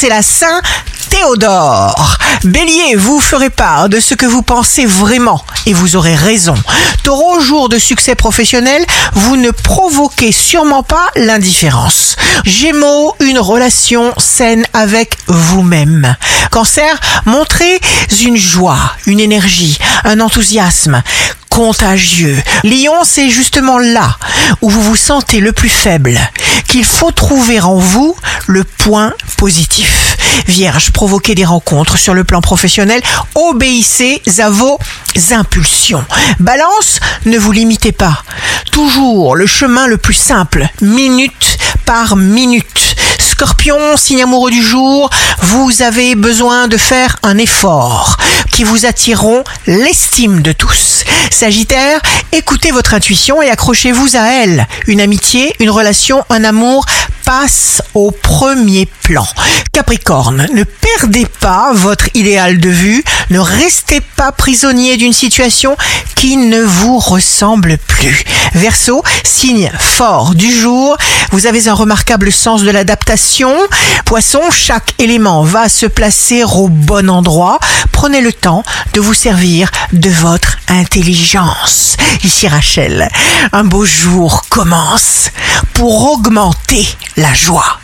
c'est la Saint Théodore. Bélier, vous ferez part de ce que vous pensez vraiment et vous aurez raison. Taureau, jour de succès professionnel, vous ne provoquez sûrement pas l'indifférence. Gémeaux, une relation saine avec vous-même. Cancer, montrez une joie, une énergie, un enthousiasme contagieux. Lion, c'est justement là où vous vous sentez le plus faible, qu'il faut trouver en vous le point positif. Vierge, provoquez des rencontres sur le plan professionnel, obéissez à vos impulsions. Balance, ne vous limitez pas. Toujours le chemin le plus simple, minute par minute. Scorpion, signe amoureux du jour, vous avez besoin de faire un effort qui vous attireront l'estime de tous. Sagittaire, écoutez votre intuition et accrochez-vous à elle. Une amitié, une relation, un amour passe au premier plan. Capricorne, ne perdez pas votre idéal de vue, ne restez pas prisonnier d'une situation qui ne vous ressemble plus. Verseau, signe fort du jour, vous avez un remarquable sens de l'adaptation. Poisson, chaque élément va se placer au bon endroit. Prenez le temps de vous servir de votre intelligence. Ici Rachel, un beau jour commence pour augmenter la joie.